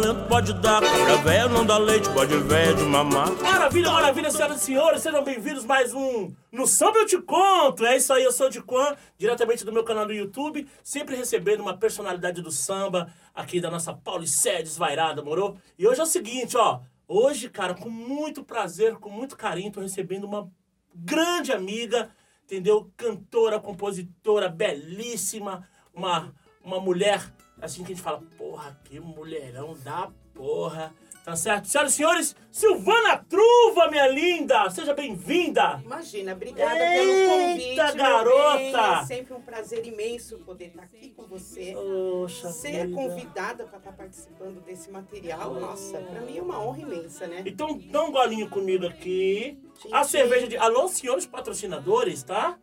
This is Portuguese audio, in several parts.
talento pode dar. Cabra velho não dá leite, pode velho de mamar. Maravilha, maravilha, senhoras e senhores, sejam bem-vindos mais um No Samba Eu Te Conto. É isso aí, eu sou o Diquan, diretamente do meu canal do YouTube, sempre recebendo uma personalidade do samba aqui da nossa Paulicéia desvairada, morou? E hoje é o seguinte, ó, hoje, cara, com muito prazer, com muito carinho, tô recebendo uma grande amiga, entendeu? Cantora, compositora, belíssima, uma, uma mulher, assim que a gente fala, porra, que mulherão da porra. Tá certo? Senhoras e senhores, Silvana Truva, minha linda! Seja bem-vinda! Imagina, obrigada Eita, pelo convite. garota! É sempre um prazer imenso poder estar aqui com você. Poxa Ser vida. convidada para estar participando desse material, nossa, para mim é uma honra imensa, né? Então, dá um golinho comigo aqui. Sim, A cerveja de... Alô, senhores patrocinadores, tá?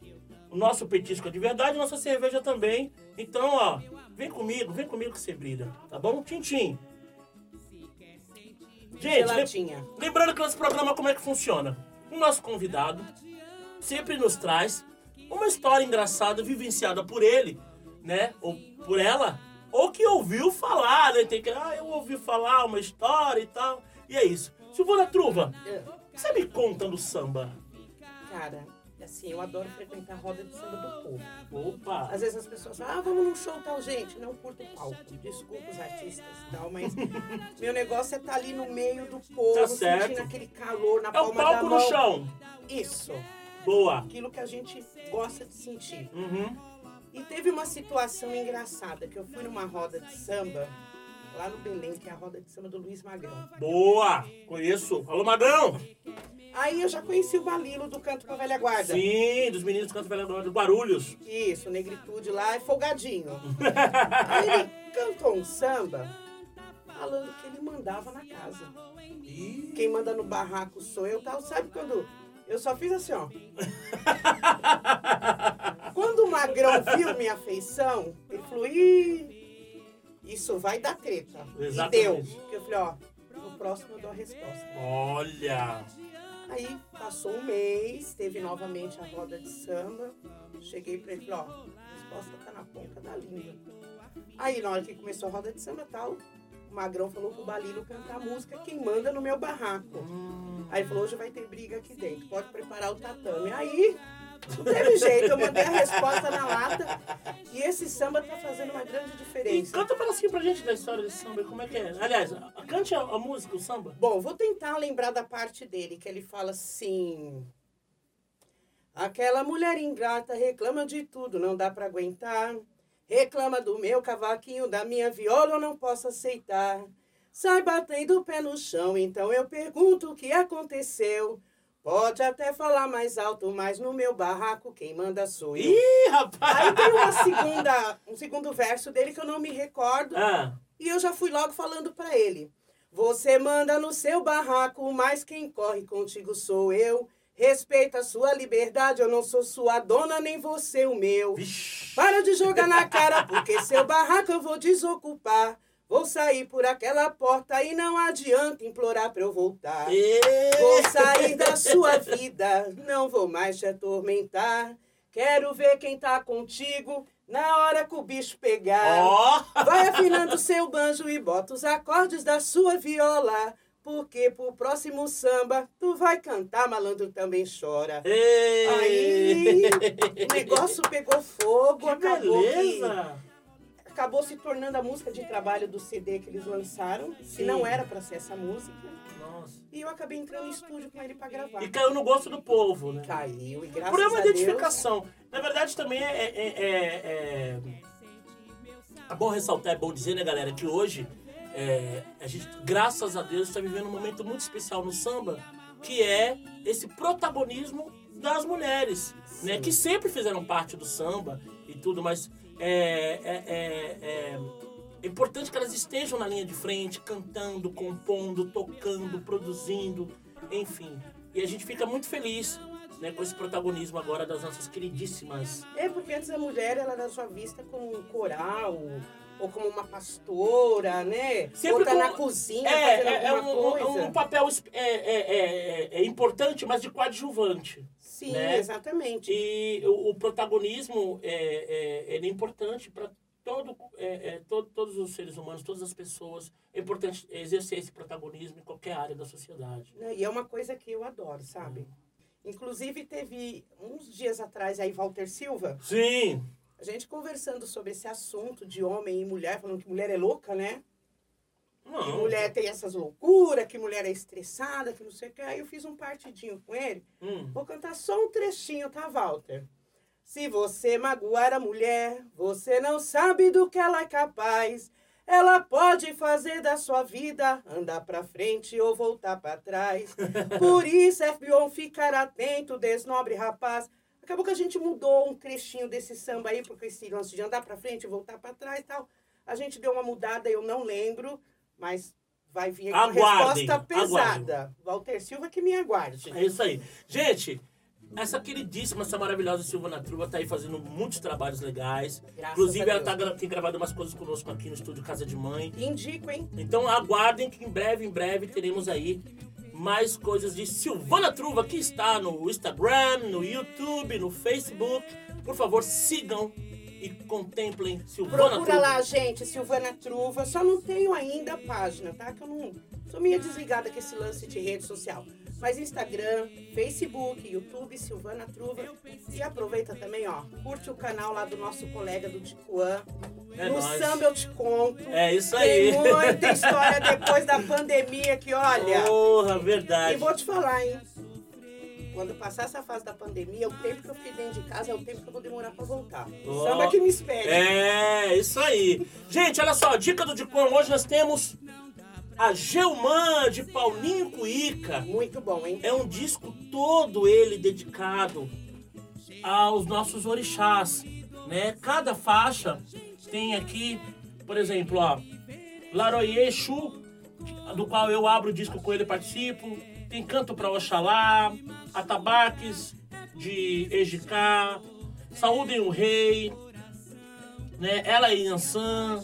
O nosso petisco é de verdade, nossa cerveja também. Então, ó, vem comigo, vem comigo que você brilha, tá bom? Tintim. Gente, lem- lembrando que nosso programa como é que funciona? O nosso convidado sempre nos traz uma história engraçada vivenciada por ele, né? Ou por ela, ou que ouviu falar, né? Tem que, ah, eu ouvi falar uma história e tal. E é isso. Silvana Truva, É, você me conta do samba? Cara, assim, eu adoro frequentar a roda de samba do povo. Opa! Às vezes as pessoas falam, ah, vamos num show tal, gente. Não curto o palco. Desculpa os artistas e tal, mas meu negócio é estar ali no meio do povo, Tá sentindo aquele calor na É o palma da palco mão. no chão. Isso. Boa. Aquilo que a gente gosta de sentir. Uhum. E teve uma situação engraçada, que eu fui numa roda de samba, lá no Belém, que é a roda de samba do Luiz Magrão. Boa! Conheço. Alô, Magrão! Aí eu já conheci o Balilo do Canto com a Velha Guarda. Sim, dos meninos do Canto Velho do Guarulhos. Isso, negritude lá é folgadinho. Aí ele cantou um samba falando que ele mandava na casa. Quem manda no barraco sou eu tal. Sabe quando eu só fiz assim, ó. Quando o Magrão viu minha afeição, ele falou, Ih, isso vai dar treta. E deu. Exatamente. Porque eu falei, ó, no próximo eu dou a resposta. Olha! Aí passou um mês, teve novamente a roda de samba. Cheguei pra ele e falei, ó, a resposta tá na ponta da língua. Aí na hora que começou a roda de samba tal, o Magrão falou pro Balilo cantar a música Quem Manda no Meu Barraco. Hum. Aí ele falou, hoje vai ter briga aqui dentro, pode preparar o tatame. Aí, não teve jeito, eu mandei a resposta na lata e esse samba tá fazendo uma grande E diferença. canta um pedacinho pra gente da história desse samba, como é que é? Aliás, cante a, a música, o samba. Bom, vou tentar lembrar da parte dele, que ele fala assim... Aquela mulher ingrata reclama de tudo, não dá pra aguentar. Reclama do meu cavaquinho, da minha viola, eu não posso aceitar. Sai batendo o pé no chão, então eu pergunto o que aconteceu. Pode até falar mais alto, mas no meu barraco quem manda sou eu. Ih, rapaz! Aí tem uma segunda, um segundo verso dele que eu não me recordo. Ah, E eu já fui logo falando pra ele. Você manda no seu barraco, mas quem corre contigo sou eu. Respeita a sua liberdade, eu não sou sua dona, nem você o meu. vixi. Para de jogar na cara, porque seu barraco eu vou desocupar. Vou sair por aquela porta e não adianta implorar pra eu voltar. Vou sair da sua vida, não vou mais te atormentar. Quero ver quem tá contigo na hora que o bicho pegar. Ó! Vai afinando seu banjo e bota os acordes da sua viola. Porque pro próximo samba tu vai cantar, malandro também chora. Ê. Aí o negócio pegou fogo, Que acabou que, beleza! Acabou se tornando a música de trabalho do CD que eles lançaram, que Sim. não era pra ser essa música. Nossa. E eu acabei entrando em estúdio com ele pra gravar. E caiu no gosto do povo, né? Caiu e graças Por uma a Deus. identificação. Na verdade, também é, é, é, é- é bom ressaltar, é bom dizer, né, galera, que hoje é, a gente, graças a Deus, está vivendo um momento muito especial no samba, que é esse protagonismo das mulheres, né, Sim. que sempre fizeram parte do samba e tudo, mas é, é, é- é- é importante que elas estejam na linha de frente, cantando, compondo, tocando, produzindo, enfim. E a gente fica muito feliz né, com esse protagonismo agora das nossas queridíssimas. É porque antes a mulher ela era só vista como um coral ou como uma pastora, né? Sempre ou tá com- na cozinha É, fazendo é, é alguma um, coisa. um papel es- é, é, é, é importante, mas de coadjuvante. Sim, né? exatamente. E o, o protagonismo é, é, ele é importante para todo, é, é, todo, todos os seres humanos, todas as pessoas, é importante exercer esse protagonismo em qualquer área da sociedade. Né, E é uma coisa que eu adoro, sabe? Inclusive, teve uns dias atrás aí, Walter Silva, Sim, a gente conversando sobre esse assunto de homem e mulher, falando que mulher é louca, né? Que não. mulher tem essas loucuras, que mulher é estressada, que não sei o que. Aí eu fiz um partidinho com ele. Hum. Vou cantar só um trechinho, tá, Walter? Se você magoar a mulher, você não sabe do que ela é capaz. Ela pode fazer da sua vida andar pra frente ou voltar pra trás. Por isso é bom ficar atento, desnobre rapaz. Acabou que a gente mudou um trechinho desse samba aí, porque esse lance de andar pra frente e voltar pra trás e tal. A gente deu uma mudada, eu não lembro, mas vai vir aqui uma Aguardem, resposta pesada. Walter Silva que me aguarde. É isso aí. Gente, essa queridíssima, essa maravilhosa Silvana Truva tá aí fazendo muitos trabalhos legais. Graças Inclusive, ela tá, tem gravado umas coisas conosco aqui no estúdio Casa de Mãe. Indico, hein? Então aguardem que em breve, em breve teremos aí mais coisas de Silvana Truva que está no Instagram, no YouTube, no Facebook. Por favor, sigam e contemplem Silvana Procura Truva. lá, gente, Silvana Truva. Só não tenho ainda a página, tá? Que eu não. Sou meio desligada com esse lance de rede social. Mas Instagram, Facebook, YouTube, Silvana Truva. E aproveita também, ó. Curte o canal lá do nosso colega do Ticuã. É no nóis. samba eu te conto. É isso aí. Tem muita história depois da pandemia que, olha. Porra, E verdade. vou te falar, hein? Quando passar essa fase da pandemia, o tempo que eu fiquei dentro de casa é o tempo que eu vou demorar pra voltar. Ó. Samba que me espere. É, isso aí. Gente, olha só, dica do Dicom. Hoje nós temos a Geumã de Paulinho Cuíca. Muito bom, hein? É um disco todo ele dedicado aos nossos orixás, né? Cada faixa tem aqui, por exemplo, ó, Laroye Exu, do qual eu abro o disco com ele e participo. Tem Canto para Oxalá, Atabaques de Ejicá, Saúdem o Rei, né? Ela e Yansan,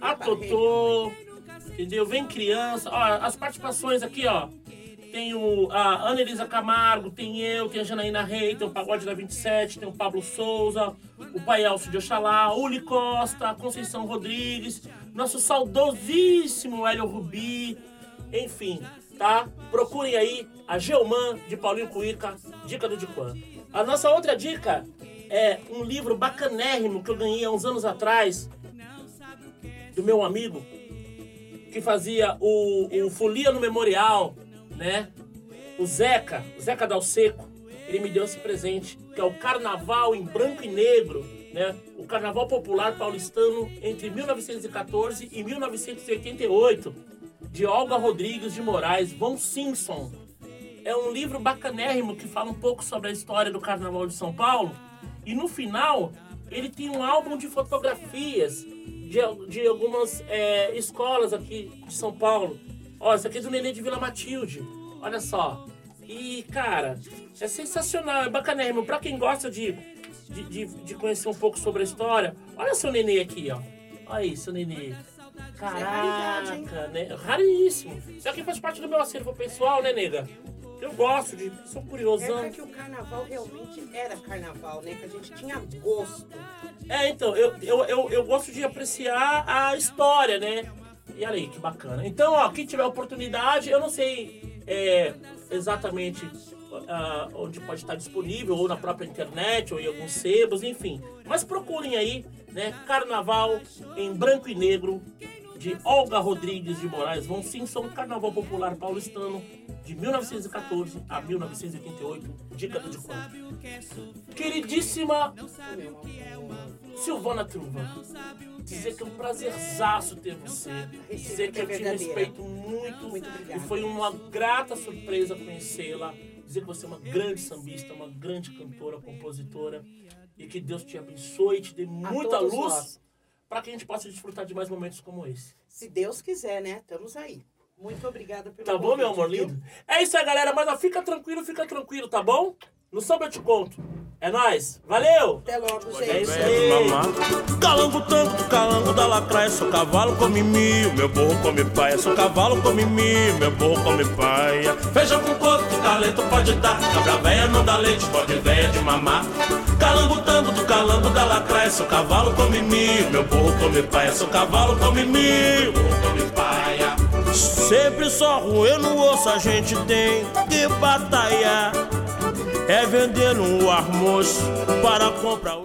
a Totô, entendeu? Vem Criança, ó, as participações aqui, ó. Tem o, a Ana Elisa Camargo, tem eu, tem a Janaína Rei, tem o Pagode da 27, tem o Pablo Souza, o Pai Elcio de Oxalá, Uli Costa, Conceição Rodrigues, nosso saudosíssimo Hélio Rubi, enfim, tá? Procurem aí a Geoman de Paulinho Cuíca, dica do Dican. A nossa outra dica é um livro bacanérrimo que eu ganhei há uns anos atrás do meu amigo que fazia o, o Folia no Memorial, né? O Zeca, o Zeca Dalseco, ele me deu esse presente, que é o Carnaval em Branco e Negro, né? O Carnaval Popular Paulistano entre 1914 e 1988, de Olga Rodrigues de Moraes, Von Simpson. É um livro bacanérrimo que fala um pouco sobre a história do Carnaval de São Paulo. E no final, ele tem um álbum de fotografias de, de algumas é, escolas aqui de São Paulo. Ó, esse aqui é do Nenê de Vila Matilde. Olha só. E, cara, é sensacional, é bacanérrimo. Pra quem gosta de, de, de, de conhecer um pouco sobre a história, olha seu Nenê aqui, ó. Olha aí, seu Nenê. Raridade, hein? Caraca, né? Raríssimo. Isso aqui faz parte do meu acervo pessoal, né, nega? Eu gosto de. Sou curiosão. Época que o carnaval realmente era carnaval, né? Que a gente tinha gosto. É, então, eu, eu, eu, eu gosto de apreciar a história, né? E olha aí, que bacana. Então, ó, quem tiver oportunidade, eu não sei é, exatamente ah, onde pode estar disponível, ou na própria internet, ou em alguns sebos, enfim. Mas procurem aí, né? Carnaval em branco e negro, de Olga Rodrigues de Moraes Von Simpson, Carnaval Popular Paulistano, de 1914 a 1988, dica do Dicon. Queridíssima Silvana Truva, dizer que é um prazerzaço ter você. Dizer que eu te verdadeira. respeito muito. Muito. E foi uma grata surpresa conhecê-la. Dizer que você é uma grande sambista, uma grande cantora, compositora. E que Deus te abençoe e te dê muita luz para que a gente possa desfrutar de mais momentos como esse. Se Deus quiser, né? Estamos aí. Muito obrigada pelo Tá bom, meu convite, amor viu? lindo? É isso aí, galera. Mas ó, fica tranquilo, fica tranquilo, tá bom? No samba eu te conto. É nóis. Valeu! Até logo, É gente. isso Velho aí. Calango tango, calango da lacraia. Sou cavalo come mio, meu burro come paia. Sou cavalo come mio, meu burro come paia. Feijão com coco, que talento pode dar. Cabra véia não dá leite, pode véia de mamar. Calango tango, do calango. da lacraia, seu cavalo come milho, meu burro come paia, seu cavalo come milho, burro come paia. Sempre só roendo o osso a gente tem que batalhar. É vender um almoço para comprar o.